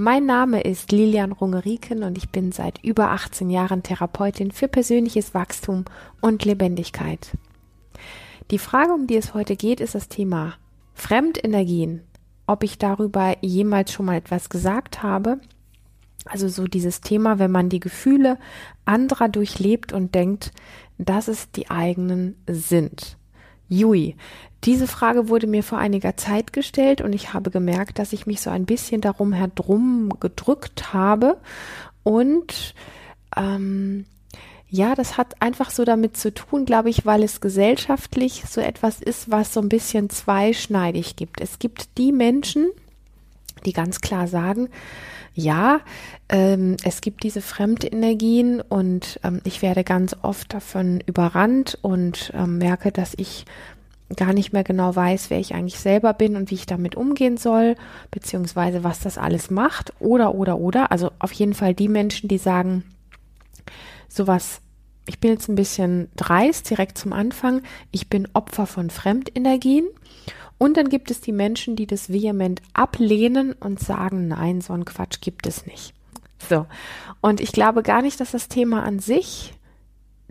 Mein Name ist Lilian Rungeriken und ich bin seit über 18 Jahren Therapeutin für persönliches Wachstum und Lebendigkeit. Die Frage, um die es heute geht, ist das Thema Fremdenergien. Ob ich darüber jemals schon mal etwas gesagt habe. Also so dieses Thema, wenn man die Gefühle anderer durchlebt und denkt, dass es die eigenen sind. Jui, diese Frage wurde mir vor einiger Zeit gestellt und ich habe gemerkt, dass ich mich so ein bisschen darum herum gedrückt habe und ähm, ja, das hat einfach so damit zu tun, glaube ich, weil es gesellschaftlich so etwas ist, was so ein bisschen zweischneidig gibt. Es gibt die Menschen, die ganz klar sagen, ja, ähm, es gibt diese Fremdenergien und ähm, ich werde ganz oft davon überrannt und ähm, merke, dass ich gar nicht mehr genau weiß, wer ich eigentlich selber bin und wie ich damit umgehen soll, beziehungsweise was das alles macht. Oder, oder, oder. Also auf jeden Fall die Menschen, die sagen, sowas, ich bin jetzt ein bisschen dreist direkt zum Anfang, ich bin Opfer von Fremdenergien. Und dann gibt es die Menschen, die das vehement ablehnen und sagen, nein, so ein Quatsch gibt es nicht. So. Und ich glaube gar nicht, dass das Thema an sich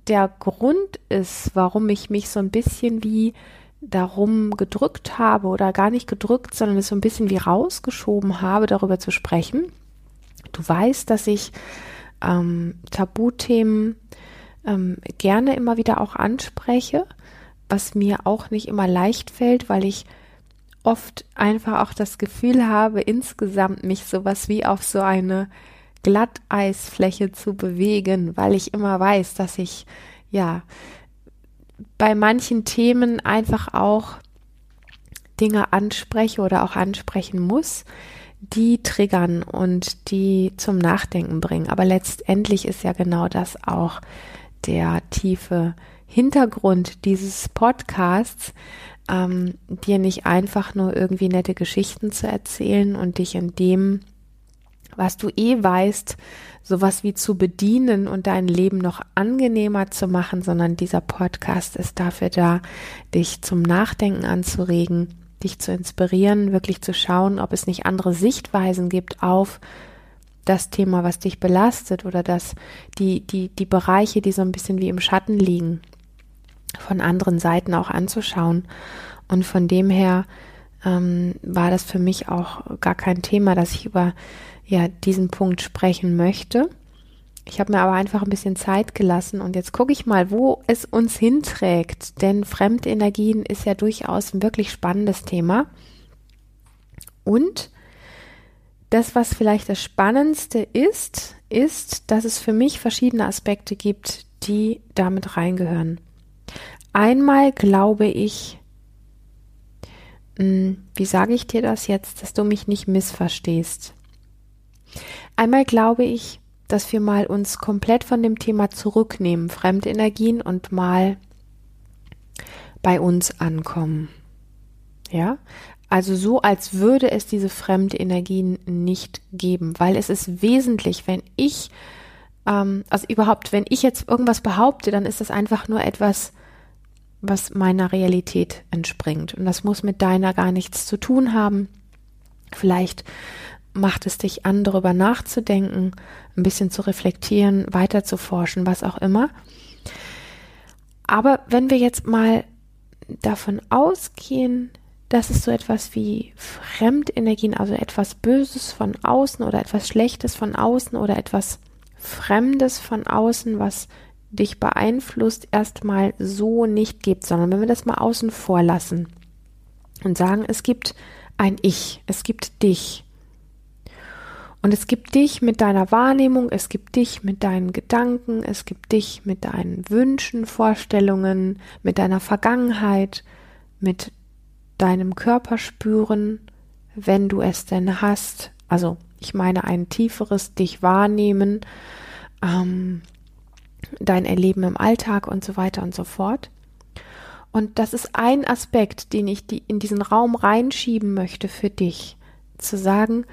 der Grund ist, warum ich mich so ein bisschen wie darum gedrückt habe oder gar nicht gedrückt, sondern es so ein bisschen wie rausgeschoben habe, darüber zu sprechen. Du weißt, dass ich ähm, Tabuthemen ähm, gerne immer wieder auch anspreche, was mir auch nicht immer leicht fällt, weil ich oft einfach auch das Gefühl habe, insgesamt mich sowas wie auf so eine Glatteisfläche zu bewegen, weil ich immer weiß, dass ich ja bei manchen Themen einfach auch Dinge anspreche oder auch ansprechen muss, die triggern und die zum Nachdenken bringen. Aber letztendlich ist ja genau das auch der tiefe Hintergrund dieses Podcasts, ähm, dir nicht einfach nur irgendwie nette Geschichten zu erzählen und dich in dem, was du eh weißt, sowas wie zu bedienen und dein Leben noch angenehmer zu machen, sondern dieser Podcast ist dafür da, dich zum Nachdenken anzuregen, dich zu inspirieren, wirklich zu schauen, ob es nicht andere Sichtweisen gibt auf das Thema, was dich belastet oder dass die, die, die Bereiche, die so ein bisschen wie im Schatten liegen, von anderen Seiten auch anzuschauen. Und von dem her ähm, war das für mich auch gar kein Thema, dass ich über ja diesen Punkt sprechen möchte. Ich habe mir aber einfach ein bisschen Zeit gelassen und jetzt gucke ich mal, wo es uns hinträgt, denn Fremdenergien ist ja durchaus ein wirklich spannendes Thema. Und das, was vielleicht das Spannendste ist, ist, dass es für mich verschiedene Aspekte gibt, die damit reingehören. Einmal glaube ich, hm, wie sage ich dir das jetzt, dass du mich nicht missverstehst? Einmal glaube ich, dass wir mal uns komplett von dem Thema zurücknehmen, Fremdenergien und mal bei uns ankommen. Ja, also so, als würde es diese Fremdenergien nicht geben, weil es ist wesentlich, wenn ich, ähm, also überhaupt, wenn ich jetzt irgendwas behaupte, dann ist das einfach nur etwas, was meiner Realität entspringt. Und das muss mit deiner gar nichts zu tun haben. Vielleicht macht es dich an, darüber nachzudenken, ein bisschen zu reflektieren, weiter zu forschen, was auch immer. Aber wenn wir jetzt mal davon ausgehen, dass es so etwas wie Fremdenergien, also etwas Böses von außen oder etwas Schlechtes von außen oder etwas Fremdes von außen, was dich beeinflusst, erstmal so nicht gibt, sondern wenn wir das mal außen vor lassen und sagen, es gibt ein Ich, es gibt dich, und es gibt dich mit deiner Wahrnehmung, es gibt dich mit deinen Gedanken, es gibt dich mit deinen Wünschen, Vorstellungen, mit deiner Vergangenheit, mit deinem Körperspüren, wenn du es denn hast. Also ich meine ein tieferes dich wahrnehmen, ähm, dein Erleben im Alltag und so weiter und so fort. Und das ist ein Aspekt, den ich die in diesen Raum reinschieben möchte für dich. Zu sagen,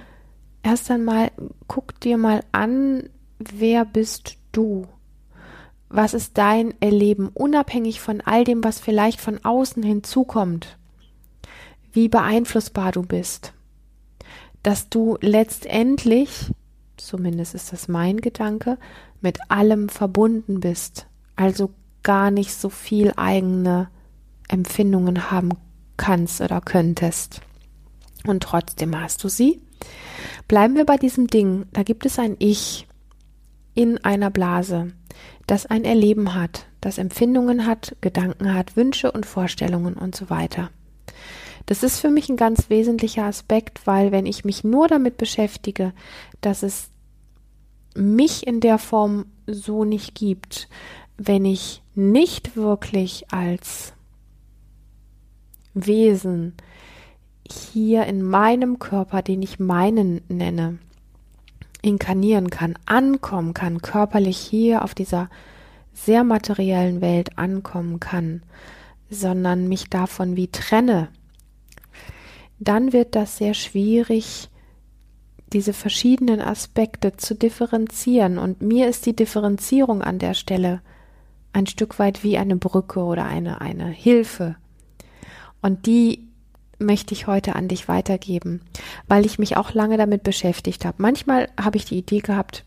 erst einmal guck dir mal an, wer bist du? Was ist dein Erleben, unabhängig von all dem, was vielleicht von außen hinzukommt? Wie beeinflussbar du bist? Dass du letztendlich, zumindest ist das mein Gedanke, mit allem verbunden bist, also gar nicht so viel eigene Empfindungen haben kannst oder könntest. Und trotzdem hast du sie. Bleiben wir bei diesem Ding. Da gibt es ein Ich in einer Blase, das ein Erleben hat, das Empfindungen hat, Gedanken hat, Wünsche und Vorstellungen und so weiter. Das ist für mich ein ganz wesentlicher Aspekt, weil wenn ich mich nur damit beschäftige, dass es mich in der Form so nicht gibt, wenn ich nicht wirklich als Wesen hier in meinem Körper, den ich meinen nenne, inkarnieren kann, ankommen kann, körperlich hier auf dieser sehr materiellen Welt ankommen kann, sondern mich davon wie trenne, dann wird das sehr schwierig, diese verschiedenen Aspekte zu differenzieren. Und mir ist die Differenzierung an der Stelle ein Stück weit wie eine Brücke oder eine, eine Hilfe. Und die möchte ich heute an dich weitergeben, weil ich mich auch lange damit beschäftigt habe. Manchmal habe ich die Idee gehabt,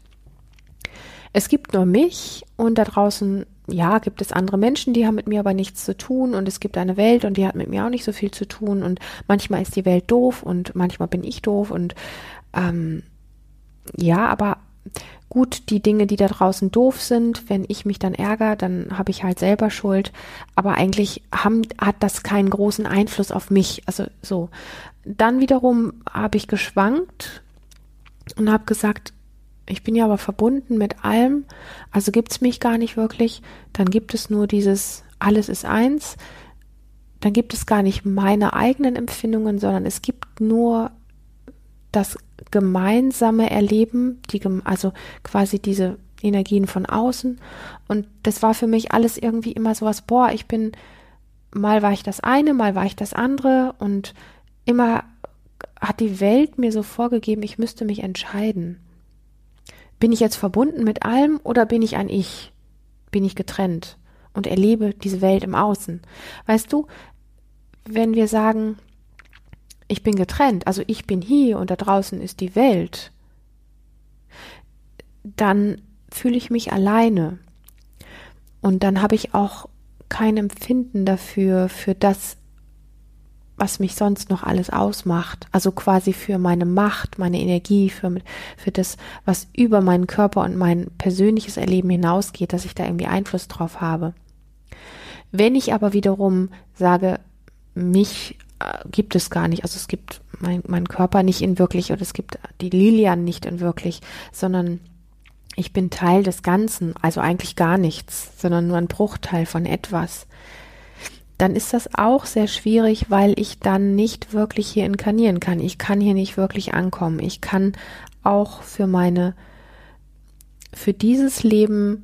es gibt nur mich und da draußen, ja, gibt es andere Menschen, die haben mit mir aber nichts zu tun und es gibt eine Welt und die hat mit mir auch nicht so viel zu tun und manchmal ist die Welt doof und manchmal bin ich doof und ähm, ja, aber Gut, die Dinge, die da draußen doof sind, wenn ich mich dann ärgere, dann habe ich halt selber Schuld. Aber eigentlich haben, hat das keinen großen Einfluss auf mich. Also so. Dann wiederum habe ich geschwankt und habe gesagt, ich bin ja aber verbunden mit allem, also gibt es mich gar nicht wirklich. Dann gibt es nur dieses alles ist eins. Dann gibt es gar nicht meine eigenen Empfindungen, sondern es gibt nur das gemeinsame Erleben, die, also quasi diese Energien von außen. Und das war für mich alles irgendwie immer sowas, boah, ich bin, mal war ich das eine, mal war ich das andere und immer hat die Welt mir so vorgegeben, ich müsste mich entscheiden. Bin ich jetzt verbunden mit allem oder bin ich ein Ich? Bin ich getrennt und erlebe diese Welt im Außen? Weißt du, wenn wir sagen, ich bin getrennt, also ich bin hier und da draußen ist die Welt, dann fühle ich mich alleine. Und dann habe ich auch kein Empfinden dafür, für das, was mich sonst noch alles ausmacht. Also quasi für meine Macht, meine Energie, für, für das, was über meinen Körper und mein persönliches Erleben hinausgeht, dass ich da irgendwie Einfluss drauf habe. Wenn ich aber wiederum sage, mich gibt es gar nicht. Also es gibt mein, mein Körper nicht in wirklich oder es gibt die Lilian nicht in wirklich, sondern ich bin Teil des Ganzen, also eigentlich gar nichts, sondern nur ein Bruchteil von etwas. Dann ist das auch sehr schwierig, weil ich dann nicht wirklich hier inkarnieren kann. Ich kann hier nicht wirklich ankommen. Ich kann auch für meine, für dieses Leben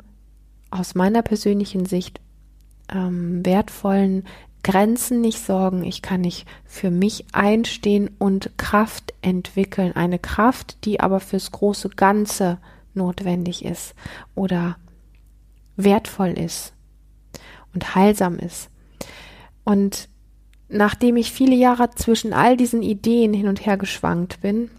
aus meiner persönlichen Sicht ähm, wertvollen Grenzen nicht sorgen, ich kann nicht für mich einstehen und Kraft entwickeln, eine Kraft, die aber fürs große Ganze notwendig ist oder wertvoll ist und heilsam ist. Und nachdem ich viele Jahre zwischen all diesen Ideen hin und her geschwankt bin,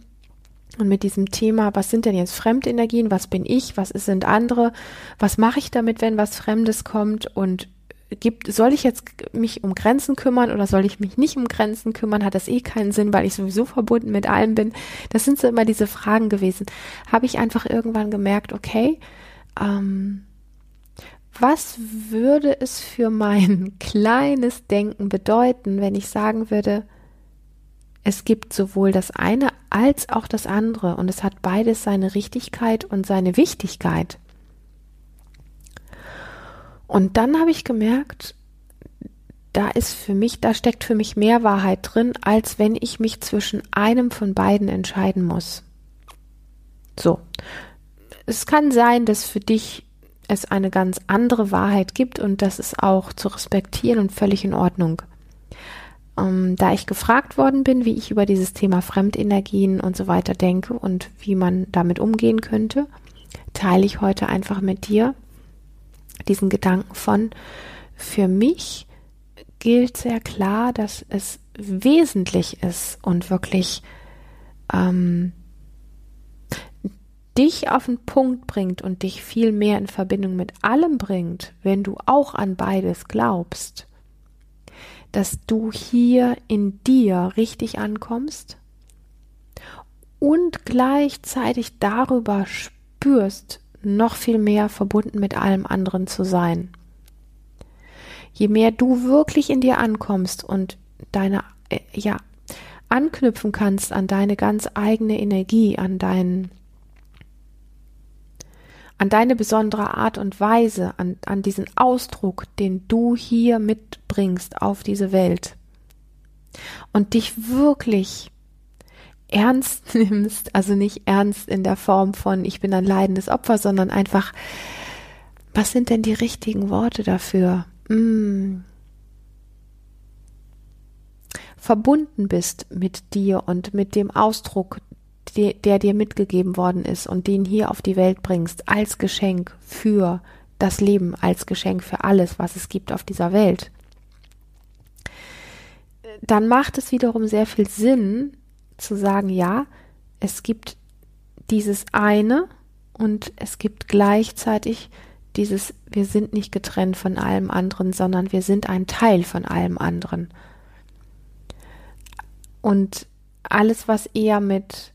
und mit diesem Thema, was sind denn jetzt Fremdenergien, was bin ich, was sind andere, was mache ich damit, wenn was Fremdes kommt? Und gibt, soll ich jetzt mich um Grenzen kümmern oder soll ich mich nicht um Grenzen kümmern? Hat das eh keinen Sinn, weil ich sowieso verbunden mit allem bin? Das sind so immer diese Fragen gewesen. Habe ich einfach irgendwann gemerkt, okay, ähm, was würde es für mein kleines Denken bedeuten, wenn ich sagen würde, es gibt sowohl das eine als auch das andere und es hat beides seine Richtigkeit und seine Wichtigkeit. Und dann habe ich gemerkt, da ist für mich, da steckt für mich mehr Wahrheit drin, als wenn ich mich zwischen einem von beiden entscheiden muss. So. Es kann sein, dass für dich es eine ganz andere Wahrheit gibt und das ist auch zu respektieren und völlig in Ordnung. Ähm, da ich gefragt worden bin, wie ich über dieses Thema Fremdenergien und so weiter denke und wie man damit umgehen könnte, teile ich heute einfach mit dir diesen Gedanken von, für mich gilt sehr klar, dass es wesentlich ist und wirklich ähm, dich auf den Punkt bringt und dich viel mehr in Verbindung mit allem bringt, wenn du auch an beides glaubst, dass du hier in dir richtig ankommst und gleichzeitig darüber spürst, noch viel mehr verbunden mit allem anderen zu sein. Je mehr du wirklich in dir ankommst und deine, äh, ja, anknüpfen kannst an deine ganz eigene Energie, an deinen an deine besondere Art und Weise, an, an diesen Ausdruck, den du hier mitbringst auf diese Welt und dich wirklich ernst nimmst, also nicht ernst in der Form von ich bin ein leidendes Opfer, sondern einfach, was sind denn die richtigen Worte dafür? Mm. Verbunden bist mit dir und mit dem Ausdruck, der, der dir mitgegeben worden ist und den hier auf die Welt bringst, als Geschenk für das Leben, als Geschenk für alles, was es gibt auf dieser Welt, dann macht es wiederum sehr viel Sinn zu sagen, ja, es gibt dieses eine und es gibt gleichzeitig dieses, wir sind nicht getrennt von allem anderen, sondern wir sind ein Teil von allem anderen. Und alles, was eher mit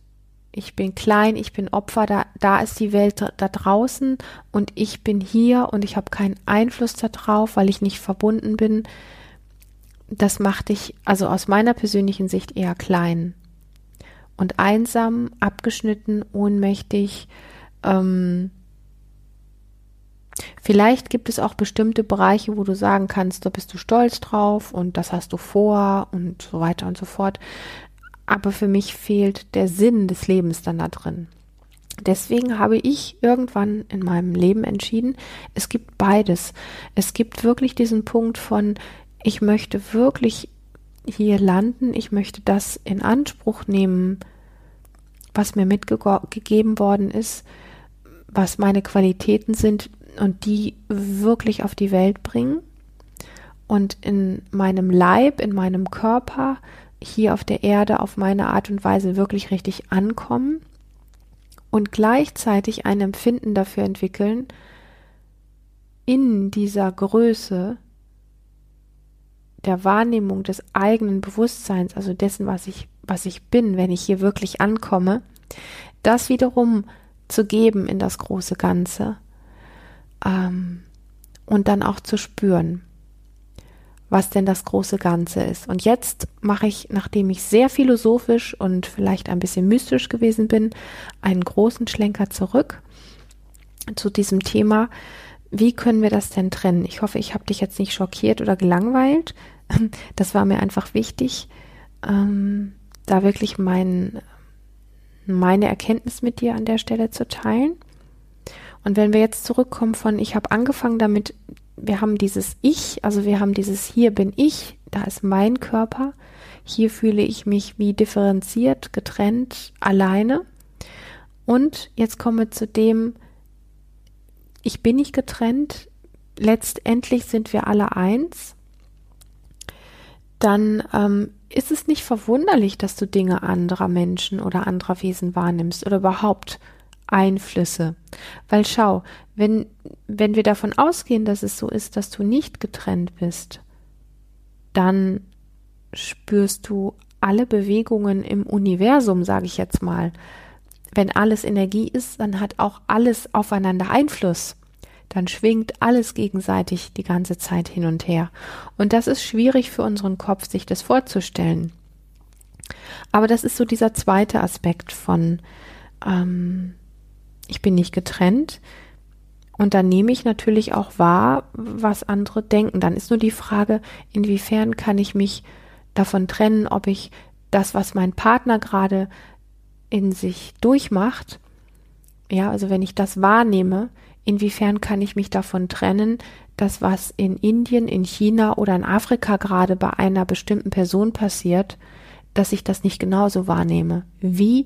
ich bin klein, ich bin Opfer, da, da ist die Welt da draußen und ich bin hier und ich habe keinen Einfluss darauf, weil ich nicht verbunden bin. Das macht dich also aus meiner persönlichen Sicht eher klein und einsam, abgeschnitten, ohnmächtig. Ähm, vielleicht gibt es auch bestimmte Bereiche, wo du sagen kannst, da bist du stolz drauf und das hast du vor und so weiter und so fort aber für mich fehlt der Sinn des Lebens dann da drin. Deswegen habe ich irgendwann in meinem Leben entschieden, es gibt beides. Es gibt wirklich diesen Punkt von, ich möchte wirklich hier landen, ich möchte das in Anspruch nehmen, was mir mitgegeben worden ist, was meine Qualitäten sind und die wirklich auf die Welt bringen und in meinem Leib, in meinem Körper hier auf der Erde auf meine Art und Weise wirklich richtig ankommen und gleichzeitig ein Empfinden dafür entwickeln, in dieser Größe der Wahrnehmung des eigenen Bewusstseins, also dessen, was ich, was ich bin, wenn ich hier wirklich ankomme, das wiederum zu geben in das große Ganze ähm, und dann auch zu spüren was denn das große Ganze ist. Und jetzt mache ich, nachdem ich sehr philosophisch und vielleicht ein bisschen mystisch gewesen bin, einen großen Schlenker zurück zu diesem Thema. Wie können wir das denn trennen? Ich hoffe, ich habe dich jetzt nicht schockiert oder gelangweilt. Das war mir einfach wichtig, ähm, da wirklich mein, meine Erkenntnis mit dir an der Stelle zu teilen. Und wenn wir jetzt zurückkommen von, ich habe angefangen damit, wir haben dieses Ich, also wir haben dieses hier bin ich, da ist mein Körper, hier fühle ich mich wie differenziert, getrennt, alleine. Und jetzt kommen wir zu dem, ich bin nicht getrennt, letztendlich sind wir alle eins. Dann ähm, ist es nicht verwunderlich, dass du Dinge anderer Menschen oder anderer Wesen wahrnimmst oder überhaupt Einflüsse. Weil schau, wenn, wenn wir davon ausgehen, dass es so ist, dass du nicht getrennt bist, dann spürst du alle Bewegungen im Universum, sage ich jetzt mal. Wenn alles Energie ist, dann hat auch alles aufeinander Einfluss. Dann schwingt alles gegenseitig die ganze Zeit hin und her. Und das ist schwierig für unseren Kopf, sich das vorzustellen. Aber das ist so dieser zweite Aspekt von ähm, ich bin nicht getrennt. Und dann nehme ich natürlich auch wahr, was andere denken. Dann ist nur die Frage, inwiefern kann ich mich davon trennen, ob ich das, was mein Partner gerade in sich durchmacht, ja, also wenn ich das wahrnehme, Inwiefern kann ich mich davon trennen, dass was in Indien, in China oder in Afrika gerade bei einer bestimmten Person passiert, dass ich das nicht genauso wahrnehme? Wie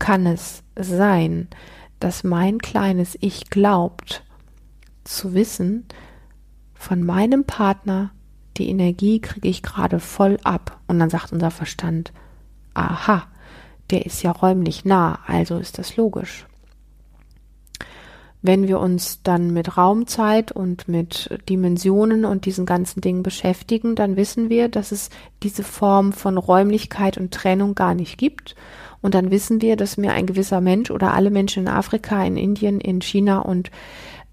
kann es sein, dass mein kleines Ich glaubt, zu wissen, von meinem Partner, die Energie kriege ich gerade voll ab. Und dann sagt unser Verstand, aha, der ist ja räumlich nah, also ist das logisch. Wenn wir uns dann mit Raumzeit und mit Dimensionen und diesen ganzen Dingen beschäftigen, dann wissen wir, dass es diese Form von Räumlichkeit und Trennung gar nicht gibt. Und dann wissen wir, dass mir ein gewisser Mensch oder alle Menschen in Afrika, in Indien, in China und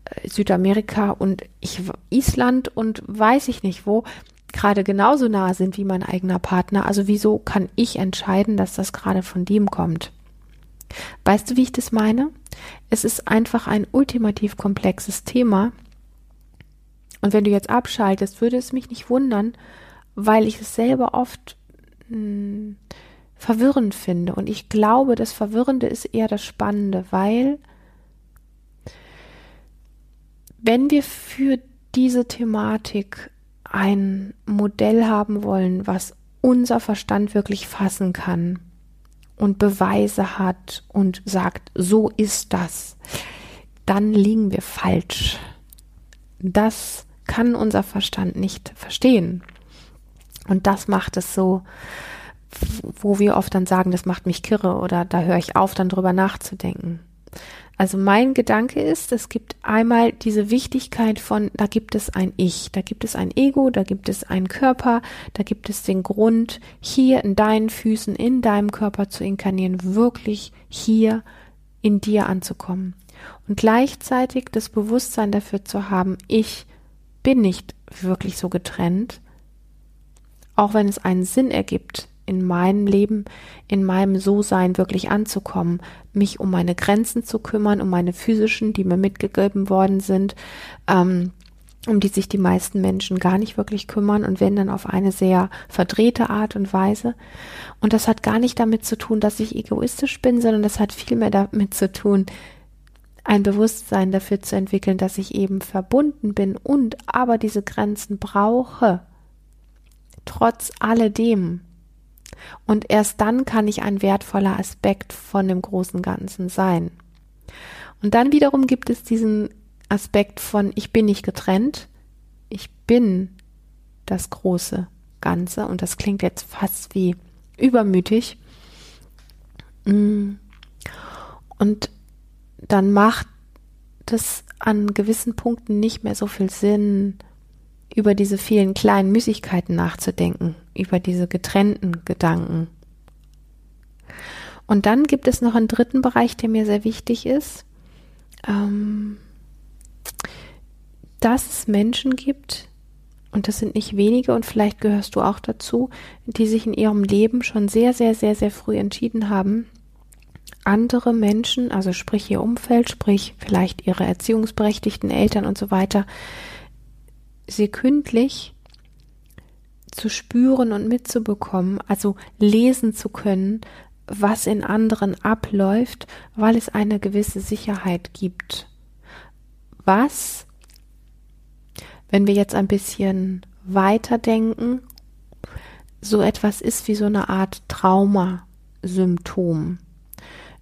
äh, Südamerika und ich, Island und weiß ich nicht wo, gerade genauso nah sind wie mein eigener Partner. Also wieso kann ich entscheiden, dass das gerade von dem kommt? Weißt du, wie ich das meine? Es ist einfach ein ultimativ komplexes Thema. Und wenn du jetzt abschaltest, würde es mich nicht wundern, weil ich es selber oft mh, hm, verwirrend finde. Und ich glaube, das Verwirrende ist eher das Spannende, weil wenn wir für diese Thematik ein Modell haben wollen, was unser Verstand wirklich fassen kann und Beweise hat und sagt, so ist das, dann liegen wir falsch. Das kann unser Verstand nicht verstehen. Und das macht es so, wo wir oft dann sagen, das macht mich kirre oder da höre ich auf, dann drüber nachzudenken. Also mein Gedanke ist, es gibt einmal diese Wichtigkeit von, da gibt es ein Ich, da gibt es ein Ego, da gibt es einen Körper, da gibt es den Grund, hier in deinen Füßen, in deinem Körper zu inkarnieren, wirklich hier in dir anzukommen. Und gleichzeitig das Bewusstsein dafür zu haben, ich bin nicht wirklich so getrennt, auch wenn es einen Sinn ergibt, in meinem Leben, in meinem So-Sein wirklich anzukommen, mich um meine Grenzen zu kümmern, um meine physischen, die mir mitgegeben worden sind, ähm, um die sich die meisten Menschen gar nicht wirklich kümmern und wenn dann auf eine sehr verdrehte Art und Weise. Und das hat gar nicht damit zu tun, dass ich egoistisch bin, sondern das hat vielmehr damit zu tun, ein Bewusstsein dafür zu entwickeln, dass ich eben verbunden bin und aber diese Grenzen brauche. Trotz alledem. Und erst dann kann ich ein wertvoller Aspekt von dem großen Ganzen sein. Und dann wiederum gibt es diesen Aspekt von ich bin nicht getrennt, ich bin das große Ganze und das klingt jetzt fast wie übermütig. Und dann macht es an gewissen Punkten nicht mehr so viel Sinn, über diese vielen kleinen Müßigkeiten nachzudenken, über diese getrennten Gedanken. Und dann gibt es noch einen dritten Bereich, der mir sehr wichtig ist, ähm, dass es Menschen gibt, und das sind nicht wenige, und vielleicht gehörst du auch dazu, die sich in ihrem Leben schon sehr, sehr, sehr, sehr früh entschieden haben, andere Menschen, also sprich ihr Umfeld, sprich vielleicht ihre erziehungsberechtigten Eltern und so weiter, sekündlich zu spüren und mitzubekommen, also lesen zu können, was in anderen abläuft, weil es eine gewisse Sicherheit gibt. Was, wenn wir jetzt ein bisschen weiterdenken, so etwas ist wie so eine Art Traumasymptom.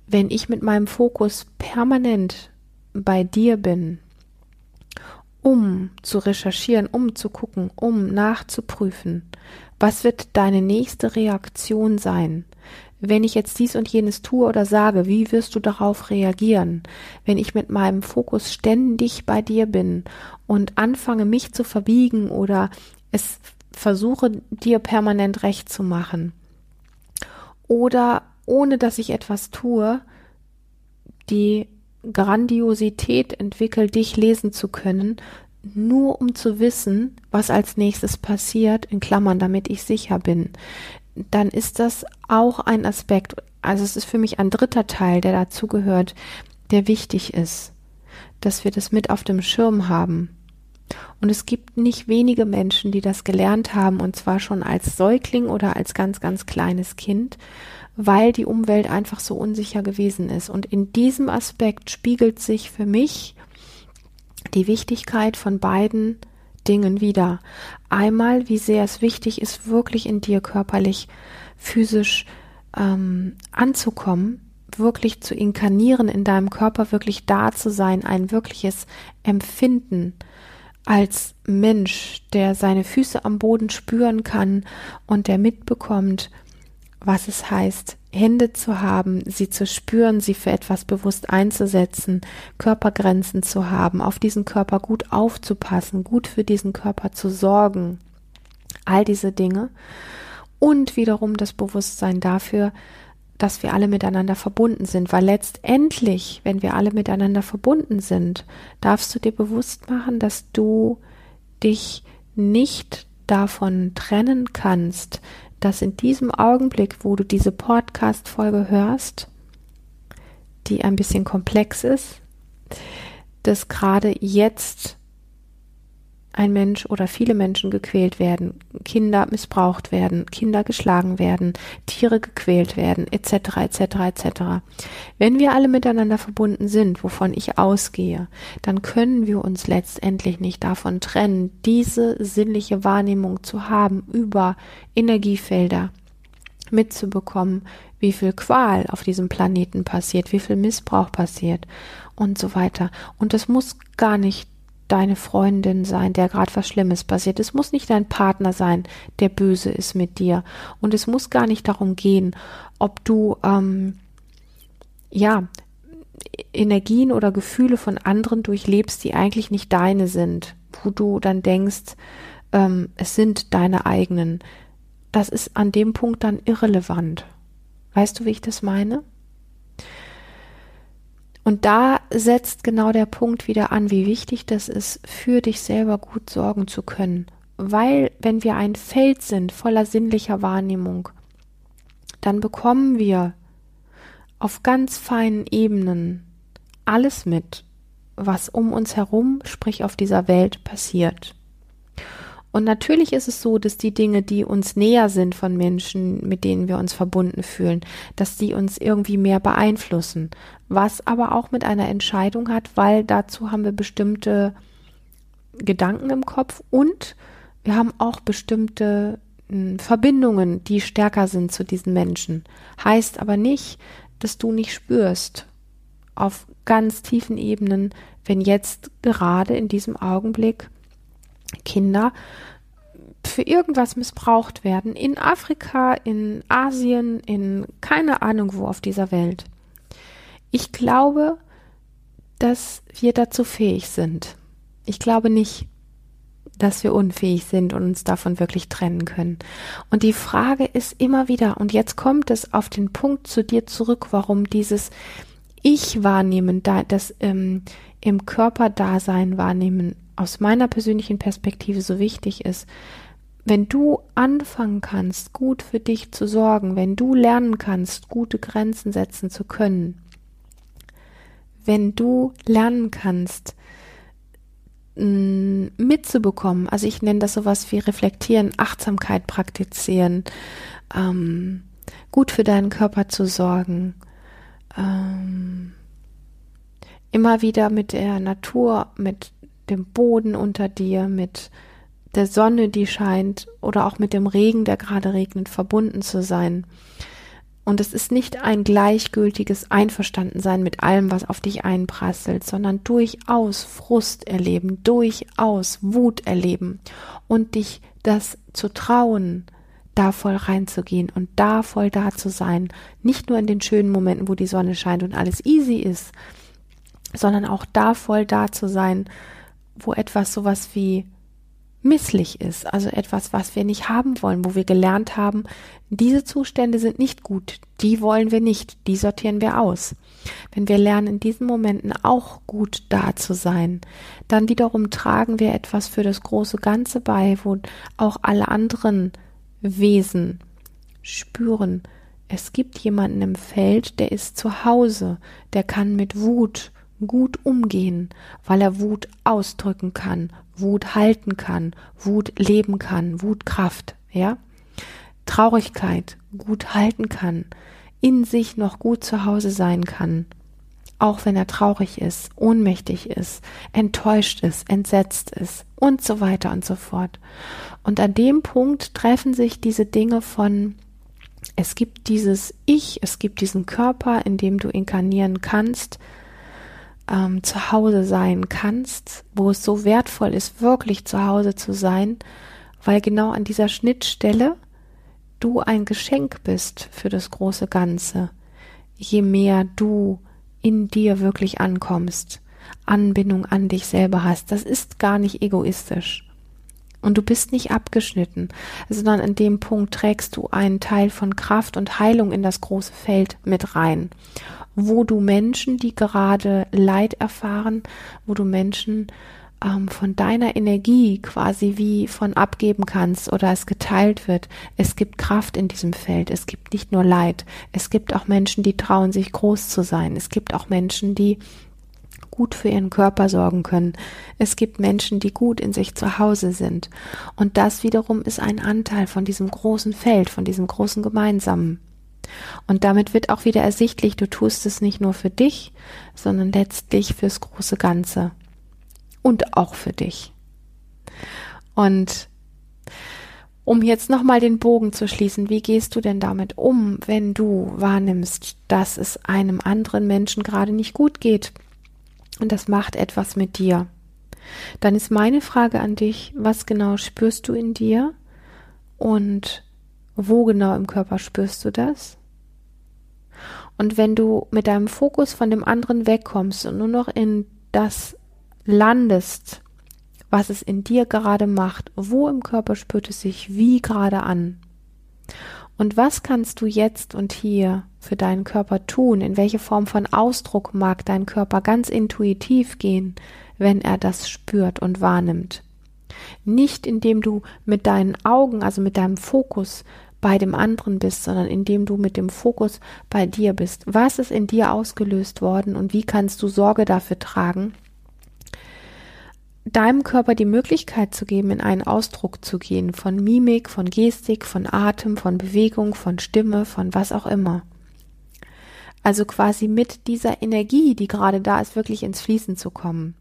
Wenn ich mit meinem Fokus permanent bei dir bin, um zu recherchieren, um zu gucken, um nachzuprüfen, was wird deine nächste Reaktion sein? Wenn ich jetzt dies und jenes tue oder sage, wie wirst du darauf reagieren? Wenn ich mit meinem Fokus ständig bei dir bin und anfange, mich zu verbiegen oder es versuche, dir permanent recht zu machen. Oder ohne dass ich etwas tue, die Grandiosität entwickelt, dich lesen zu können, nur um zu wissen, was als nächstes passiert, in Klammern, damit ich sicher bin, dann ist das auch ein Aspekt, also es ist für mich ein dritter Teil, der dazugehört, der wichtig ist, dass wir das mit auf dem Schirm haben. Und es gibt nicht wenige Menschen, die das gelernt haben, und zwar schon als Säugling oder als ganz, ganz kleines Kind weil die Umwelt einfach so unsicher gewesen ist. Und in diesem Aspekt spiegelt sich für mich die Wichtigkeit von beiden Dingen wieder. Einmal, wie sehr es wichtig ist, wirklich in dir körperlich, physisch ähm, anzukommen, wirklich zu inkarnieren, in deinem Körper wirklich da zu sein, ein wirkliches Empfinden als Mensch, der seine Füße am Boden spüren kann und der mitbekommt, was es heißt, Hände zu haben, sie zu spüren, sie für etwas bewusst einzusetzen, Körpergrenzen zu haben, auf diesen Körper gut aufzupassen, gut für diesen Körper zu sorgen. All diese Dinge. Und wiederum das Bewusstsein dafür, dass wir alle miteinander verbunden sind, weil letztendlich, wenn wir alle miteinander verbunden sind, darfst du dir bewusst machen, dass du dich nicht davon trennen kannst, dass in diesem Augenblick, wo du diese Podcast-Folge hörst, die ein bisschen komplex ist, dass gerade jetzt ein Mensch oder viele Menschen gequält werden, Kinder missbraucht werden, Kinder geschlagen werden, Tiere gequält werden, etc., etc., etc. Wenn wir alle miteinander verbunden sind, wovon ich ausgehe, dann können wir uns letztendlich nicht davon trennen, diese sinnliche Wahrnehmung zu haben über Energiefelder mitzubekommen, wie viel Qual auf diesem Planeten passiert, wie viel Missbrauch passiert und so weiter. Und das muss gar nicht deine Freundin sein, der gerade was Schlimmes passiert. Es muss nicht dein Partner sein, der böse ist mit dir. Und es muss gar nicht darum gehen, ob du ähm, ja Energien oder Gefühle von anderen durchlebst, die eigentlich nicht deine sind, wo du dann denkst, ähm, es sind deine eigenen. Das ist an dem Punkt dann irrelevant. Weißt du, wie ich das meine? Und da setzt genau der Punkt wieder an, wie wichtig das ist, für dich selber gut sorgen zu können. Weil wenn wir ein Feld sind voller sinnlicher Wahrnehmung, dann bekommen wir auf ganz feinen Ebenen alles mit, was um uns herum, sprich auf dieser Welt passiert. Und natürlich ist es so, dass die Dinge, die uns näher sind von Menschen, mit denen wir uns verbunden fühlen, dass die uns irgendwie mehr beeinflussen. Was aber auch mit einer Entscheidung hat, weil dazu haben wir bestimmte Gedanken im Kopf und wir haben auch bestimmte hm, Verbindungen, die stärker sind zu diesen Menschen. Heißt aber nicht, dass du nicht spürst auf ganz tiefen Ebenen, wenn jetzt gerade in diesem Augenblick Kinder für irgendwas missbraucht werden, in Afrika, in Asien, in keine Ahnung wo auf dieser Welt. Ich glaube, dass wir dazu fähig sind. Ich glaube nicht, dass wir unfähig sind und uns davon wirklich trennen können. Und die Frage ist immer wieder, und jetzt kommt es auf den Punkt zu dir zurück, warum dieses Ich wahrnehmen, da, das ähm, im Körperdasein wahrnehmen aus meiner persönlichen Perspektive so wichtig ist, wenn du anfangen kannst, gut für dich zu sorgen, wenn du lernen kannst, gute Grenzen setzen zu können, wenn du lernen kannst, mm, mitzubekommen, also ich nenne das sowas wie reflektieren, Achtsamkeit praktizieren, ähm, gut für deinen Körper zu sorgen, ähm, immer wieder mit der Natur, mit dem Boden unter dir, mit der Sonne, die scheint, oder auch mit dem Regen, der gerade regnet, verbunden zu sein. Und es ist nicht ein gleichgültiges Einverstandensein mit allem, was auf dich einprasselt, sondern durchaus Frust erleben, durchaus Wut erleben und dich das zu trauen, da voll reinzugehen und da voll da zu sein. Nicht nur in den schönen Momenten, wo die Sonne scheint und alles easy ist, sondern auch da voll da zu sein, wo etwas sowas wie misslich ist, also etwas, was wir nicht haben wollen, wo wir gelernt haben, diese Zustände sind nicht gut, die wollen wir nicht, die sortieren wir aus. Wenn wir lernen, in diesen Momenten auch gut da zu sein, dann wiederum tragen wir etwas für das große Ganze bei, wo auch alle anderen Wesen spüren, es gibt jemanden im Feld, der ist zu Hause, der kann mit Wut gut umgehen, weil er Wut ausdrücken kann, Wut halten kann, Wut leben kann, Wutkraft, ja? Traurigkeit gut halten kann, in sich noch gut zu Hause sein kann. auch wenn er traurig ist, ohnmächtig ist, enttäuscht ist, entsetzt ist und so weiter und so fort. Und an dem Punkt treffen sich diese Dinge von, es gibt dieses Ich, es gibt diesen Körper, in dem du inkarnieren kannst, ähm, zu Hause sein kannst, wo es so wertvoll ist, wirklich zu Hause zu sein, weil genau an dieser Schnittstelle du ein Geschenk bist für das große Ganze. Je mehr du in dir wirklich ankommst, Anbindung an dich selber hast, das ist gar nicht egoistisch. Und du bist nicht abgeschnitten, sondern an dem Punkt trägst du einen Teil von Kraft und Heilung in das große Feld mit rein, wo du Menschen, die gerade Leid erfahren, wo du Menschen ähm, von deiner Energie quasi wie von abgeben kannst oder es geteilt wird. Es gibt Kraft in diesem Feld. Es gibt nicht nur Leid. Es gibt auch Menschen, die trauen sich groß zu sein. Es gibt auch Menschen, die gut für ihren Körper sorgen können. Es gibt Menschen, die gut in sich zu Hause sind. Und das wiederum ist ein Anteil von diesem großen Feld, von diesem großen Gemeinsamen. Und damit wird auch wieder ersichtlich, du tust es nicht nur für dich, sondern letztlich fürs große Ganze und auch für dich. Und um jetzt nochmal den Bogen zu schließen, wie gehst du denn damit um, wenn du wahrnimmst, dass es einem anderen Menschen gerade nicht gut geht und das macht etwas mit dir? Dann ist meine Frage an dich, was genau spürst du in dir und wo genau im Körper spürst du das? Und wenn du mit deinem Fokus von dem anderen wegkommst und nur noch in das landest, was es in dir gerade macht, wo im Körper spürt es sich wie gerade an. Und was kannst du jetzt und hier für deinen Körper tun? In welche Form von Ausdruck mag dein Körper ganz intuitiv gehen, wenn er das spürt und wahrnimmt? Nicht indem du mit deinen Augen, also mit deinem Fokus bei dem anderen bist, sondern indem du mit dem Fokus bei dir bist. Was ist in dir ausgelöst worden und wie kannst du Sorge dafür tragen, deinem Körper die Möglichkeit zu geben, in einen Ausdruck zu gehen, von Mimik, von Gestik, von Atem, von Bewegung, von Stimme, von was auch immer. Also quasi mit dieser Energie, die gerade da ist, wirklich ins Fließen zu kommen.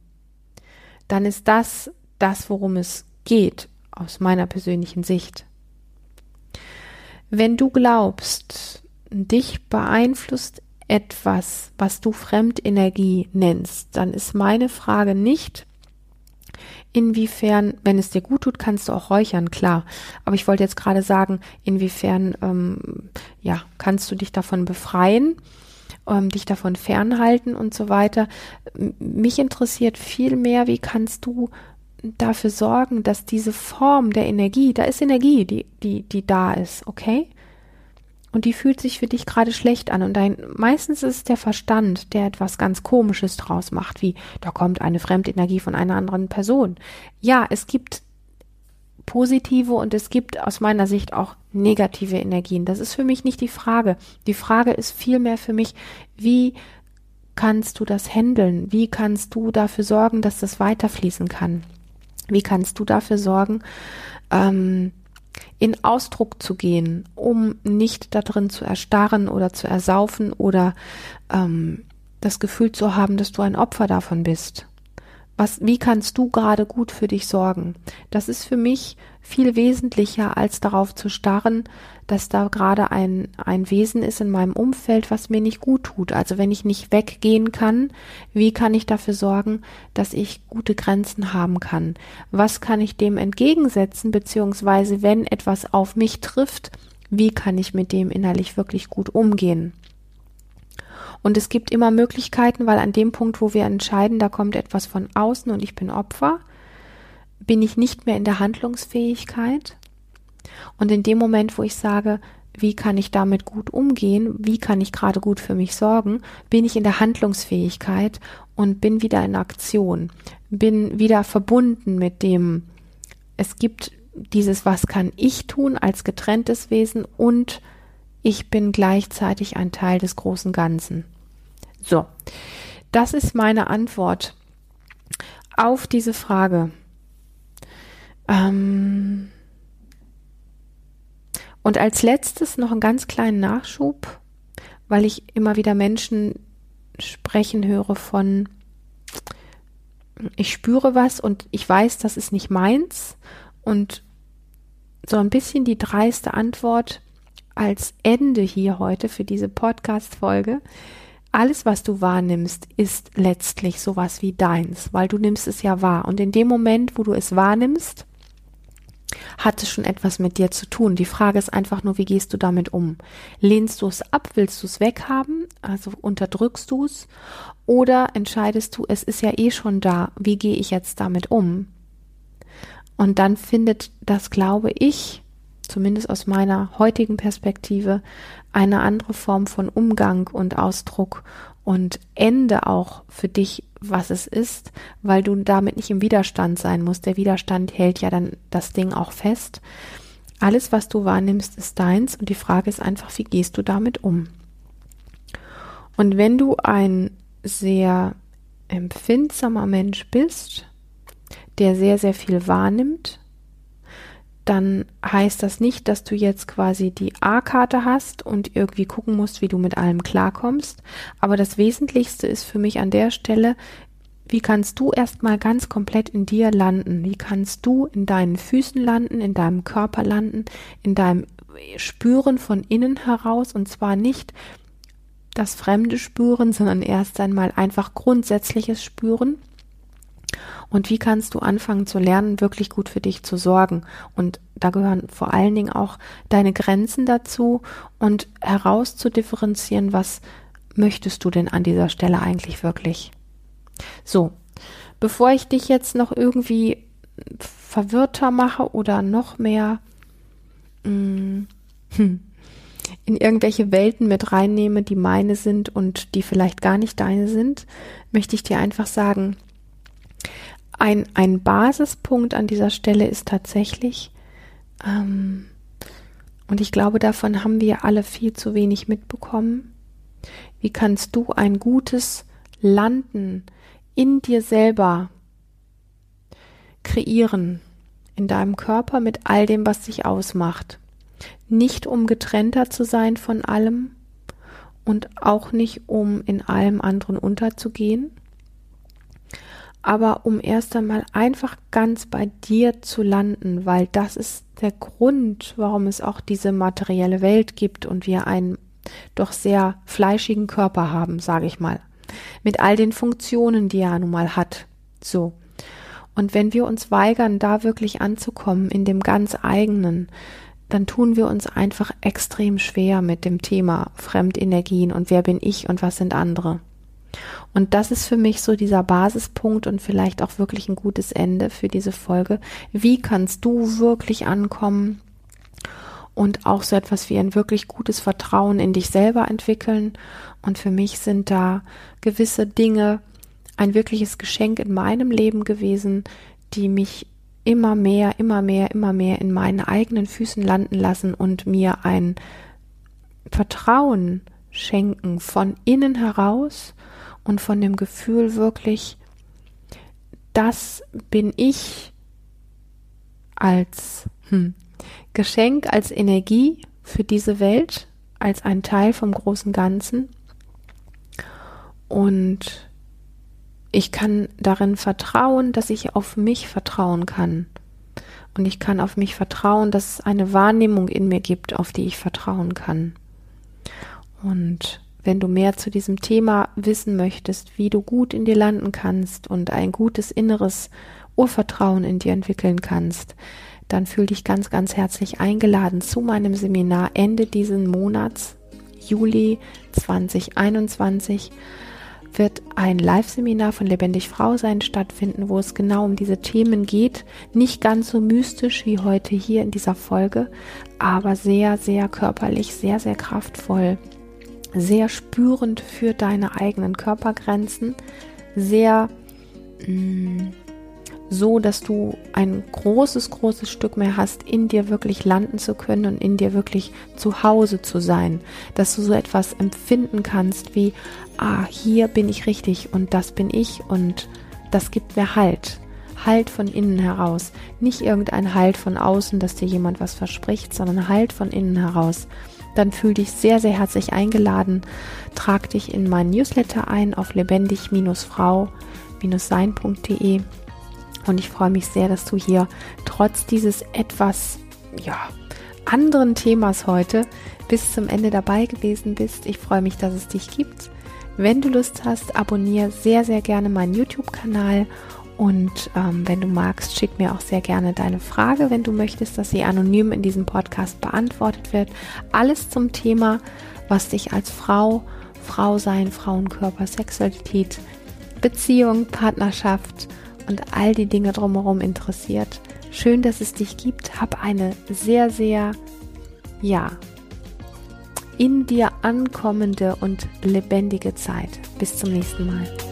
Dann ist das das, worum es geht, aus meiner persönlichen Sicht. Wenn du glaubst, dich beeinflusst etwas, was du Fremdenergie nennst, dann ist meine Frage nicht, Inwiefern, wenn es dir gut tut, kannst du auch räuchern, klar. Aber ich wollte jetzt gerade sagen, inwiefern, ähm, ja, kannst du dich davon befreien, ähm, dich davon fernhalten und so weiter. Mich interessiert viel mehr, wie kannst du dafür sorgen, dass diese Form der Energie, da ist Energie, die, die, die da ist, okay? Und die fühlt sich für dich gerade schlecht an und dein meistens ist es der Verstand, der etwas ganz komisches draus macht, wie da kommt eine Fremdenergie von einer anderen Person. Ja, es gibt positive und es gibt aus meiner Sicht auch negative Energien. Das ist für mich nicht die Frage. Die Frage ist vielmehr für mich, wie kannst du das handeln? Wie kannst du dafür sorgen, dass das weiterfließen kann? Wie kannst du dafür sorgen, ähm, in Ausdruck zu gehen, um nicht darin zu erstarren oder zu ersaufen oder ähm, das Gefühl zu haben, dass du ein Opfer davon bist. Was, wie kannst du gerade gut für dich sorgen? Das ist für mich viel wesentlicher, als darauf zu starren, dass da gerade ein, ein Wesen ist in meinem Umfeld, was mir nicht gut tut. Also wenn ich nicht weggehen kann, wie kann ich dafür sorgen, dass ich gute Grenzen haben kann? Was kann ich dem entgegensetzen, beziehungsweise wenn etwas auf mich trifft, wie kann ich mit dem innerlich wirklich gut umgehen? Und es gibt immer Möglichkeiten, weil an dem Punkt, wo wir entscheiden, da kommt etwas von außen und ich bin Opfer, bin ich nicht mehr in der Handlungsfähigkeit. Und in dem Moment, wo ich sage, wie kann ich damit gut umgehen, wie kann ich gerade gut für mich sorgen, bin ich in der Handlungsfähigkeit und bin wieder in Aktion, bin wieder verbunden mit dem, es gibt dieses, was kann ich tun als getrenntes Wesen und ich bin gleichzeitig ein Teil des großen Ganzen. So, das ist meine Antwort auf diese Frage. Ähm und als letztes noch einen ganz kleinen Nachschub, weil ich immer wieder Menschen sprechen höre von, ich spüre was und ich weiß, das ist nicht meins und so ein bisschen die dreiste Antwort als Ende hier heute für diese Podcast-Folge. Alles, was du wahrnimmst, ist letztlich sowas wie deins, weil du nimmst es ja wahr. Und in dem Moment, wo du es wahrnimmst, hat es schon etwas mit dir zu tun. Die Frage ist einfach nur, wie gehst du damit um? Lehnst du es ab? Willst du es weghaben? Also unterdrückst du es? Oder entscheidest du, es ist ja eh schon da. Wie gehe ich jetzt damit um? Und dann findet das, glaube ich, zumindest aus meiner heutigen Perspektive, eine andere Form von Umgang und Ausdruck und Ende auch für dich, was es ist, weil du damit nicht im Widerstand sein musst. Der Widerstand hält ja dann das Ding auch fest. Alles, was du wahrnimmst, ist deins und die Frage ist einfach, wie gehst du damit um? Und wenn du ein sehr empfindsamer Mensch bist, der sehr, sehr viel wahrnimmt, dann heißt das nicht, dass du jetzt quasi die A-Karte hast und irgendwie gucken musst, wie du mit allem klarkommst. Aber das Wesentlichste ist für mich an der Stelle, wie kannst du erstmal ganz komplett in dir landen? Wie kannst du in deinen Füßen landen, in deinem Körper landen, in deinem Spüren von innen heraus und zwar nicht das Fremde spüren, sondern erst einmal einfach grundsätzliches Spüren und wie kannst du anfangen zu lernen, wirklich gut für dich zu sorgen? Und da gehören vor allen Dingen auch deine Grenzen dazu und herauszudifferenzieren, was möchtest du denn an dieser Stelle eigentlich wirklich? So, bevor ich dich jetzt noch irgendwie verwirrter mache oder noch mehr mh, hm, in irgendwelche Welten mit reinnehme, die meine sind und die vielleicht gar nicht deine sind, möchte ich dir einfach sagen, ein, ein Basispunkt an dieser Stelle ist tatsächlich, ähm, und ich glaube, davon haben wir alle viel zu wenig mitbekommen. Wie kannst du ein gutes Landen in dir selber kreieren, in deinem Körper mit all dem, was dich ausmacht? Nicht um getrennter zu sein von allem und auch nicht um in allem anderen unterzugehen, aber um erst einmal einfach ganz bei dir zu landen, weil das ist der Grund, warum es auch diese materielle Welt gibt und wir einen doch sehr fleischigen Körper haben, sage ich mal, mit all den Funktionen, die er nun mal hat. So. Und wenn wir uns weigern, da wirklich anzukommen in dem ganz eigenen, dann tun wir uns einfach extrem schwer mit dem Thema Fremdenergien und wer bin ich und was sind andere. Und das ist für mich so dieser Basispunkt und vielleicht auch wirklich ein gutes Ende für diese Folge. Wie kannst du wirklich ankommen und auch so etwas wie ein wirklich gutes Vertrauen in dich selber entwickeln? Und für mich sind da gewisse Dinge ein wirkliches Geschenk in meinem Leben gewesen, die mich immer mehr, immer mehr, immer mehr in meinen eigenen Füßen landen lassen und mir ein Vertrauen schenken von innen heraus und von dem Gefühl wirklich, das bin ich als hm, Geschenk, als Energie für diese Welt, als ein Teil vom großen Ganzen. Und ich kann darin vertrauen, dass ich auf mich vertrauen kann. Und ich kann auf mich vertrauen, dass es eine Wahrnehmung in mir gibt, auf die ich vertrauen kann. Und wenn du mehr zu diesem Thema wissen möchtest, wie du gut in dir landen kannst und ein gutes inneres Urvertrauen in dir entwickeln kannst, dann fühl dich ganz, ganz herzlich eingeladen zu meinem Seminar Ende diesen Monats, Juli 2021 wird ein Live-Seminar von Lebendig Frau sein stattfinden, wo es genau um diese Themen geht. Nicht ganz so mystisch wie heute hier in dieser Folge, aber sehr, sehr körperlich, sehr, sehr kraftvoll sehr spürend für deine eigenen Körpergrenzen, sehr mh, mm, so, dass du ein großes, großes Stück mehr hast, in dir wirklich landen zu können und in dir wirklich zu Hause zu sein, dass du so etwas empfinden kannst wie, ah, hier bin ich richtig und das bin ich und das gibt mir Halt. Halt von innen heraus. Nicht irgendein Halt von außen, dass dir jemand was verspricht, sondern Halt von innen heraus. Dann fühl dich sehr, sehr herzlich eingeladen. Trag dich in meinen Newsletter ein auf lebendig-frau-sein.de. Und ich freue mich sehr, dass du hier trotz dieses etwas, ja, anderen Themas heute bis zum Ende dabei gewesen bist. Ich freue mich, dass es dich gibt. Wenn du Lust hast, abonniere sehr, sehr gerne meinen YouTube-Kanal und ähm, wenn du magst, schick mir auch sehr gerne deine Frage, wenn du möchtest, dass sie anonym in diesem Podcast beantwortet wird. Alles zum Thema, was dich als Frau, Frau sein, Frauenkörper, Sexualität, Beziehung, Partnerschaft und all die Dinge drumherum interessiert. Schön, dass es dich gibt. Hab eine sehr, sehr, ja, in dir ankommende und lebendige Zeit. Bis zum nächsten Mal.